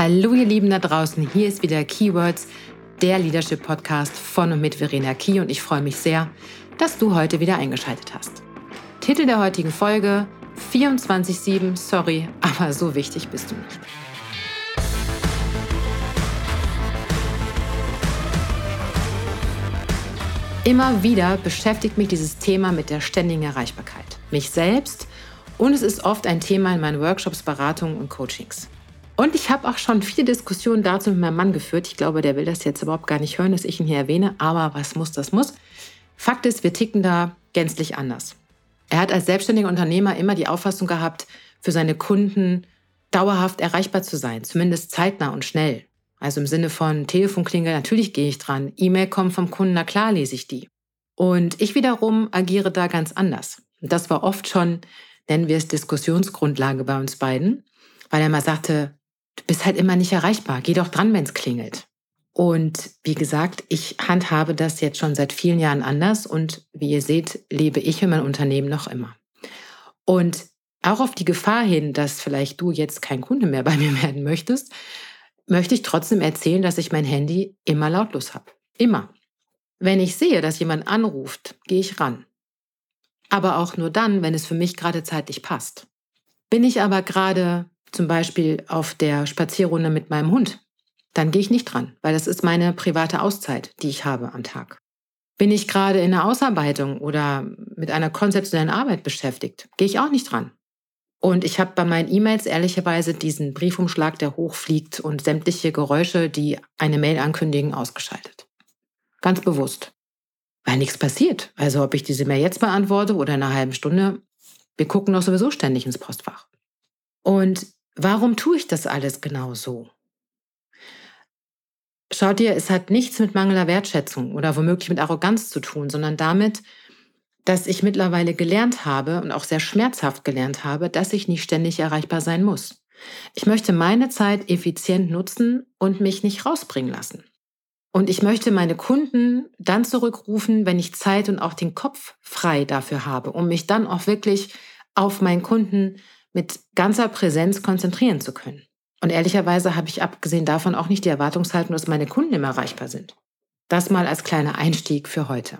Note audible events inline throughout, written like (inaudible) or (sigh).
Hallo ihr Lieben da draußen, hier ist wieder Keywords, der Leadership Podcast von und mit Verena Key und ich freue mich sehr, dass du heute wieder eingeschaltet hast. Titel der heutigen Folge 24-7, sorry, (laughs) aber so wichtig bist du nicht. Immer wieder beschäftigt mich dieses Thema mit der ständigen Erreichbarkeit. Mich selbst und es ist oft ein Thema in meinen Workshops, Beratungen und Coachings. Und ich habe auch schon viele Diskussionen dazu mit meinem Mann geführt. Ich glaube, der will das jetzt überhaupt gar nicht hören, dass ich ihn hier erwähne. Aber was muss, das muss. Fakt ist, wir ticken da gänzlich anders. Er hat als selbstständiger Unternehmer immer die Auffassung gehabt, für seine Kunden dauerhaft erreichbar zu sein, zumindest zeitnah und schnell. Also im Sinne von Telefonklingel, natürlich gehe ich dran. E-Mail kommt vom Kunden, na klar lese ich die. Und ich wiederum agiere da ganz anders. Und das war oft schon, nennen wir es Diskussionsgrundlage bei uns beiden, weil er mal sagte, du bist halt immer nicht erreichbar. Geh doch dran, wenn es klingelt. Und wie gesagt, ich handhabe das jetzt schon seit vielen Jahren anders und wie ihr seht, lebe ich in meinem Unternehmen noch immer. Und auch auf die Gefahr hin, dass vielleicht du jetzt kein Kunde mehr bei (laughs) mir werden möchtest, möchte ich trotzdem erzählen, dass ich mein Handy immer lautlos habe. Immer. Wenn ich sehe, dass jemand anruft, gehe ich ran. Aber auch nur dann, wenn es für mich gerade zeitlich passt. Bin ich aber gerade zum Beispiel auf der Spazierrunde mit meinem Hund, dann gehe ich nicht dran, weil das ist meine private Auszeit, die ich habe am Tag. Bin ich gerade in der Ausarbeitung oder mit einer konzeptionellen Arbeit beschäftigt, gehe ich auch nicht dran. Und ich habe bei meinen E-Mails ehrlicherweise diesen Briefumschlag, der hochfliegt und sämtliche Geräusche, die eine Mail ankündigen, ausgeschaltet. Ganz bewusst. Weil nichts passiert. Also ob ich diese Mail jetzt beantworte oder in einer halben Stunde, wir gucken doch sowieso ständig ins Postfach. Und Warum tue ich das alles genau so? Schaut ihr, es hat nichts mit mangelnder Wertschätzung oder womöglich mit Arroganz zu tun, sondern damit, dass ich mittlerweile gelernt habe und auch sehr schmerzhaft gelernt habe, dass ich nicht ständig erreichbar sein muss. Ich möchte meine Zeit effizient nutzen und mich nicht rausbringen lassen. Und ich möchte meine Kunden dann zurückrufen, wenn ich Zeit und auch den Kopf frei dafür habe, um mich dann auch wirklich auf meinen Kunden mit ganzer Präsenz konzentrieren zu können. Und ehrlicherweise habe ich abgesehen davon auch nicht die Erwartungshaltung, dass meine Kunden immer erreichbar sind. Das mal als kleiner Einstieg für heute.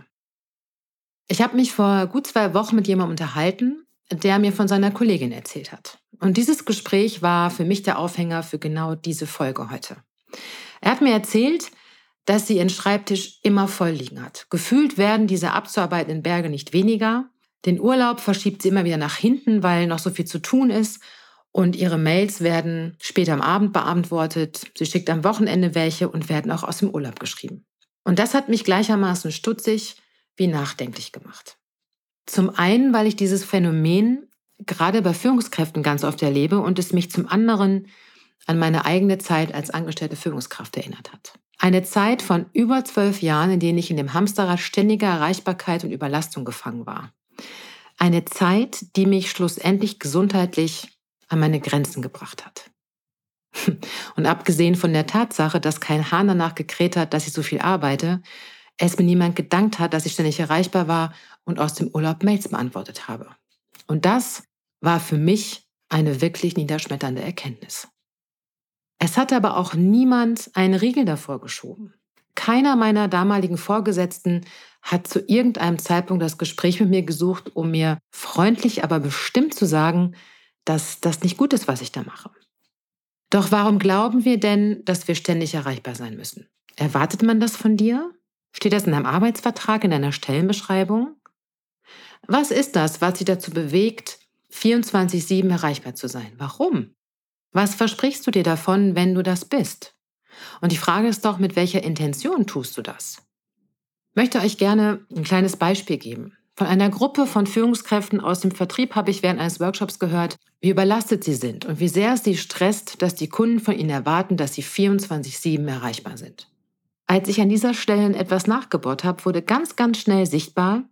Ich habe mich vor gut zwei Wochen mit jemandem unterhalten, der mir von seiner Kollegin erzählt hat. Und dieses Gespräch war für mich der Aufhänger für genau diese Folge heute. Er hat mir erzählt, dass sie ihren Schreibtisch immer voll liegen hat. Gefühlt werden diese abzuarbeitenden Berge nicht weniger den Urlaub verschiebt sie immer wieder nach hinten, weil noch so viel zu tun ist. Und ihre Mails werden später am Abend beantwortet. Sie schickt am Wochenende welche und werden auch aus dem Urlaub geschrieben. Und das hat mich gleichermaßen stutzig wie nachdenklich gemacht. Zum einen, weil ich dieses Phänomen gerade bei Führungskräften ganz oft erlebe und es mich zum anderen an meine eigene Zeit als angestellte Führungskraft erinnert hat. Eine Zeit von über zwölf Jahren, in denen ich in dem Hamsterrad ständiger Erreichbarkeit und Überlastung gefangen war. Eine Zeit, die mich schlussendlich gesundheitlich an meine Grenzen gebracht hat. (laughs) Und abgesehen von der Tatsache, dass kein Hahn danach gekräht hat, dass ich so viel arbeite, es mir niemand gedankt hat, dass ich ständig erreichbar war und aus dem Urlaub Mails beantwortet habe. Und das war für mich eine wirklich niederschmetternde Erkenntnis. Es hatte aber auch niemand einen Riegel davor geschoben. Keiner meiner damaligen Vorgesetzten hat zu irgendeinem Zeitpunkt das Gespräch mit mir gesucht, um mir freundlich, aber bestimmt zu sagen, dass das nicht gut ist, was ich da mache. Doch warum glauben wir denn, dass wir ständig erreichbar sein müssen? Erwartet man das von dir? Steht das in einem Arbeitsvertrag, in einer Stellenbeschreibung? Was ist das, was dich dazu bewegt, 24-7 erreichbar zu sein? Warum? Was versprichst du dir davon, wenn du das bist? Und die Frage ist doch, mit welcher Intention tust du das? Ich möchte euch gerne ein kleines Beispiel geben. Von einer Gruppe von Führungskräften aus dem Vertrieb habe ich während eines Workshops gehört, wie überlastet sie sind und wie sehr es sie stresst, dass die Kunden von ihnen erwarten, dass sie 24-7 erreichbar sind. Als ich an dieser Stelle etwas nachgebohrt habe, wurde ganz, ganz schnell sichtbar,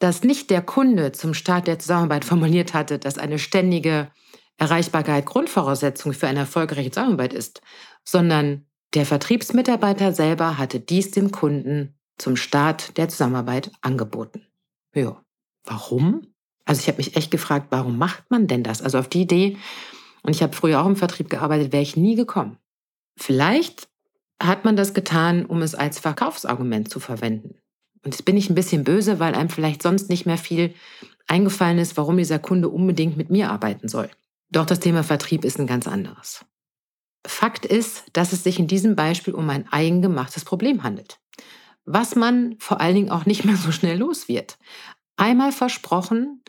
dass nicht der Kunde zum Start der Zusammenarbeit formuliert hatte, dass eine ständige Erreichbarkeit Grundvoraussetzung für eine erfolgreiche Zusammenarbeit ist, sondern der Vertriebsmitarbeiter selber hatte dies dem Kunden zum Start der Zusammenarbeit angeboten. Ja, warum? Also ich habe mich echt gefragt, warum macht man denn das? Also auf die Idee und ich habe früher auch im Vertrieb gearbeitet, wäre ich nie gekommen. Vielleicht hat man das getan, um es als Verkaufsargument zu verwenden. Und jetzt bin ich ein bisschen böse, weil einem vielleicht sonst nicht mehr viel eingefallen ist, warum dieser Kunde unbedingt mit mir arbeiten soll. Doch das Thema Vertrieb ist ein ganz anderes. Fakt ist, dass es sich in diesem Beispiel um ein eigengemachtes Problem handelt. Was man vor allen Dingen auch nicht mehr so schnell los wird. Einmal versprochen,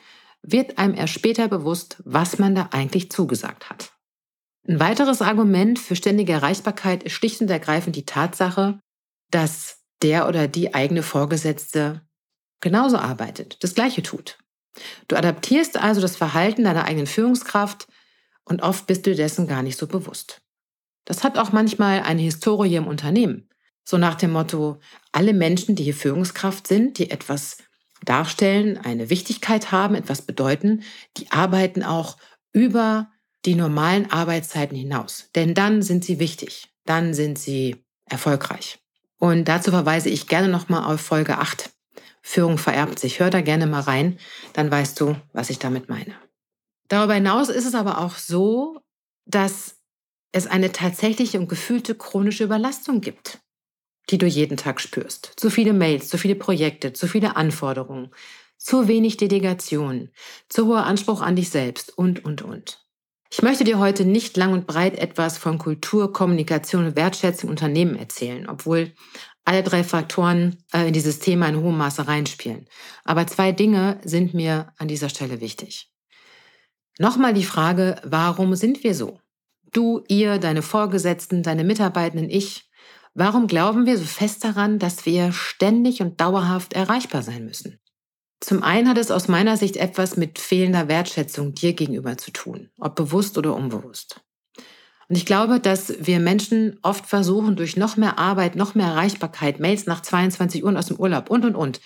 wird einem erst später bewusst, was man da eigentlich zugesagt hat. Ein weiteres Argument für ständige Erreichbarkeit ist schlicht und ergreifend die Tatsache, dass der oder die eigene Vorgesetzte genauso arbeitet, das Gleiche tut. Du adaptierst also das Verhalten deiner eigenen Führungskraft und oft bist du dessen gar nicht so bewusst. Das hat auch manchmal eine Historie im Unternehmen. So nach dem Motto, alle Menschen, die hier Führungskraft sind, die etwas darstellen, eine Wichtigkeit haben, etwas bedeuten, die arbeiten auch über die normalen Arbeitszeiten hinaus. Denn dann sind sie wichtig, dann sind sie erfolgreich. Und dazu verweise ich gerne nochmal auf Folge 8. Führung vererbt sich. Hör da gerne mal rein, dann weißt du, was ich damit meine. Darüber hinaus ist es aber auch so, dass es eine tatsächliche und gefühlte chronische Überlastung gibt die du jeden Tag spürst. Zu viele Mails, zu viele Projekte, zu viele Anforderungen, zu wenig Delegation, zu hoher Anspruch an dich selbst und, und, und. Ich möchte dir heute nicht lang und breit etwas von Kultur, Kommunikation und Wertschätzung Unternehmen erzählen, obwohl alle drei Faktoren äh, in dieses Thema in hohem Maße reinspielen. Aber zwei Dinge sind mir an dieser Stelle wichtig. Nochmal die Frage, warum sind wir so? Du, ihr, deine Vorgesetzten, deine Mitarbeitenden, ich, Warum glauben wir so fest daran, dass wir ständig und dauerhaft erreichbar sein müssen? Zum einen hat es aus meiner Sicht etwas mit fehlender Wertschätzung dir gegenüber zu tun, ob bewusst oder unbewusst. Und ich glaube, dass wir Menschen oft versuchen, durch noch mehr Arbeit, noch mehr Erreichbarkeit, Mails nach 22 Uhr aus dem Urlaub und, und, und,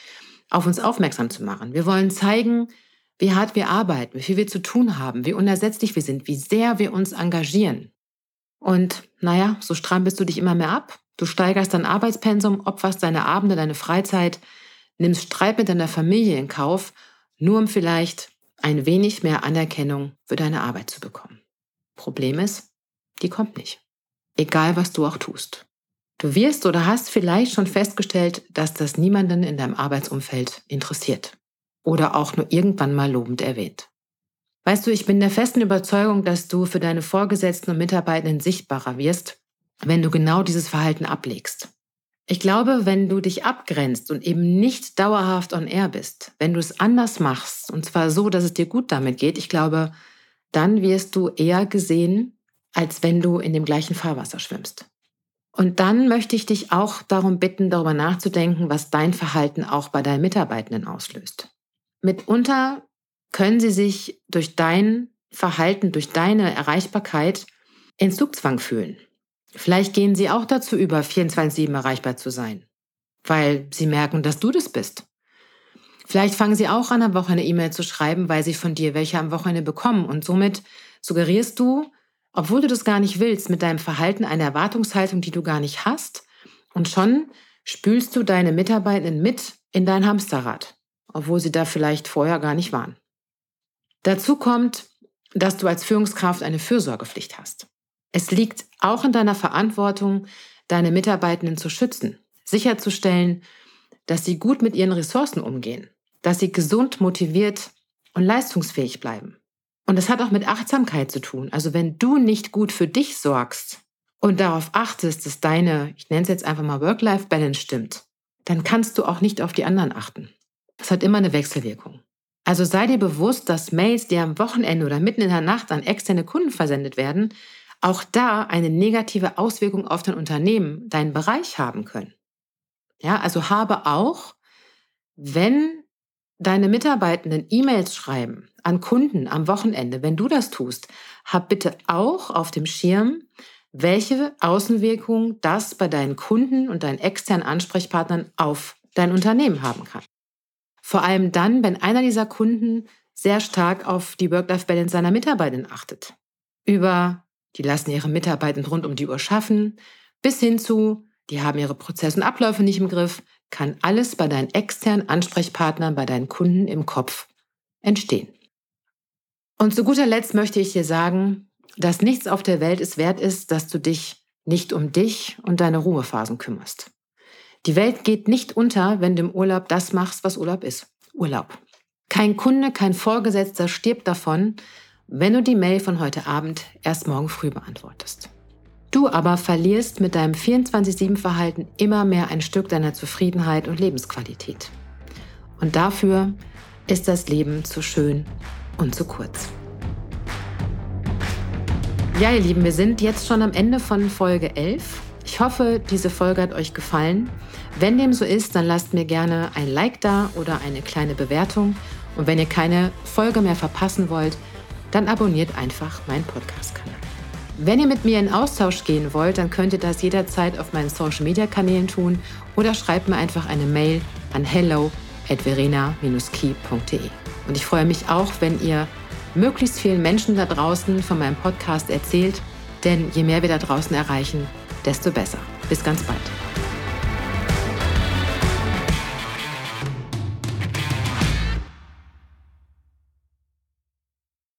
auf uns aufmerksam zu machen. Wir wollen zeigen, wie hart wir arbeiten, wie viel wir zu tun haben, wie unersetzlich wir sind, wie sehr wir uns engagieren. Und naja, so strampelst du dich immer mehr ab Du steigerst dein Arbeitspensum, opferst deine Abende, deine Freizeit, nimmst Streit mit deiner Familie in Kauf, nur um vielleicht ein wenig mehr Anerkennung für deine Arbeit zu bekommen. Problem ist, die kommt nicht. Egal, was du auch tust. Du wirst oder hast vielleicht schon festgestellt, dass das niemanden in deinem Arbeitsumfeld interessiert oder auch nur irgendwann mal lobend erwähnt. Weißt du, ich bin der festen Überzeugung, dass du für deine Vorgesetzten und Mitarbeitenden sichtbarer wirst, wenn du genau dieses Verhalten ablegst. Ich glaube, wenn du dich abgrenzt und eben nicht dauerhaft on air bist, wenn du es anders machst, und zwar so, dass es dir gut damit geht, ich glaube, dann wirst du eher gesehen, als wenn du in dem gleichen Fahrwasser schwimmst. Und dann möchte ich dich auch darum bitten, darüber nachzudenken, was dein Verhalten auch bei deinen Mitarbeitenden auslöst. Mitunter können sie sich durch dein Verhalten, durch deine Erreichbarkeit in Zugzwang fühlen. Vielleicht gehen sie auch dazu über, 24-7 erreichbar zu sein, weil sie merken, dass du das bist. Vielleicht fangen sie auch an, am Wochenende E-Mail zu schreiben, weil sie von dir welche am Wochenende bekommen. Und somit suggerierst du, obwohl du das gar nicht willst, mit deinem Verhalten eine Erwartungshaltung, die du gar nicht hast. Und schon spülst du deine Mitarbeitenden mit in dein Hamsterrad, obwohl sie da vielleicht vorher gar nicht waren. Dazu kommt, dass du als Führungskraft eine Fürsorgepflicht hast. Es liegt auch in deiner Verantwortung, deine Mitarbeitenden zu schützen, sicherzustellen, dass sie gut mit ihren Ressourcen umgehen, dass sie gesund, motiviert und leistungsfähig bleiben. Und das hat auch mit Achtsamkeit zu tun. Also wenn du nicht gut für dich sorgst und darauf achtest, dass deine, ich nenne es jetzt einfach mal Work-Life-Balance stimmt, dann kannst du auch nicht auf die anderen achten. Das hat immer eine Wechselwirkung. Also sei dir bewusst, dass Mails, die am Wochenende oder mitten in der Nacht an externe Kunden versendet werden, auch da eine negative Auswirkung auf dein Unternehmen, deinen Bereich haben können. Ja, also habe auch, wenn deine Mitarbeitenden E-Mails schreiben an Kunden am Wochenende, wenn du das tust, hab bitte auch auf dem Schirm, welche Außenwirkungen das bei deinen Kunden und deinen externen Ansprechpartnern auf dein Unternehmen haben kann. Vor allem dann, wenn einer dieser Kunden sehr stark auf die Work-Life-Balance seiner Mitarbeitenden achtet. Über die lassen ihre Mitarbeiter rund um die Uhr schaffen, bis hin zu, die haben ihre Prozesse und Abläufe nicht im Griff, kann alles bei deinen externen Ansprechpartnern, bei deinen Kunden im Kopf entstehen. Und zu guter Letzt möchte ich dir sagen, dass nichts auf der Welt es wert ist, dass du dich nicht um dich und deine Ruhephasen kümmerst. Die Welt geht nicht unter, wenn du im Urlaub das machst, was Urlaub ist. Urlaub. Kein Kunde, kein Vorgesetzter stirbt davon, wenn du die Mail von heute Abend erst morgen früh beantwortest. Du aber verlierst mit deinem 24-7-Verhalten immer mehr ein Stück deiner Zufriedenheit und Lebensqualität. Und dafür ist das Leben zu schön und zu kurz. Ja, ihr Lieben, wir sind jetzt schon am Ende von Folge 11. Ich hoffe, diese Folge hat euch gefallen. Wenn dem so ist, dann lasst mir gerne ein Like da oder eine kleine Bewertung. Und wenn ihr keine Folge mehr verpassen wollt, dann abonniert einfach meinen Podcast-Kanal. Wenn ihr mit mir in Austausch gehen wollt, dann könnt ihr das jederzeit auf meinen Social-Media-Kanälen tun oder schreibt mir einfach eine Mail an hello at verena-key.de. Und ich freue mich auch, wenn ihr möglichst vielen Menschen da draußen von meinem Podcast erzählt, denn je mehr wir da draußen erreichen, desto besser. Bis ganz bald.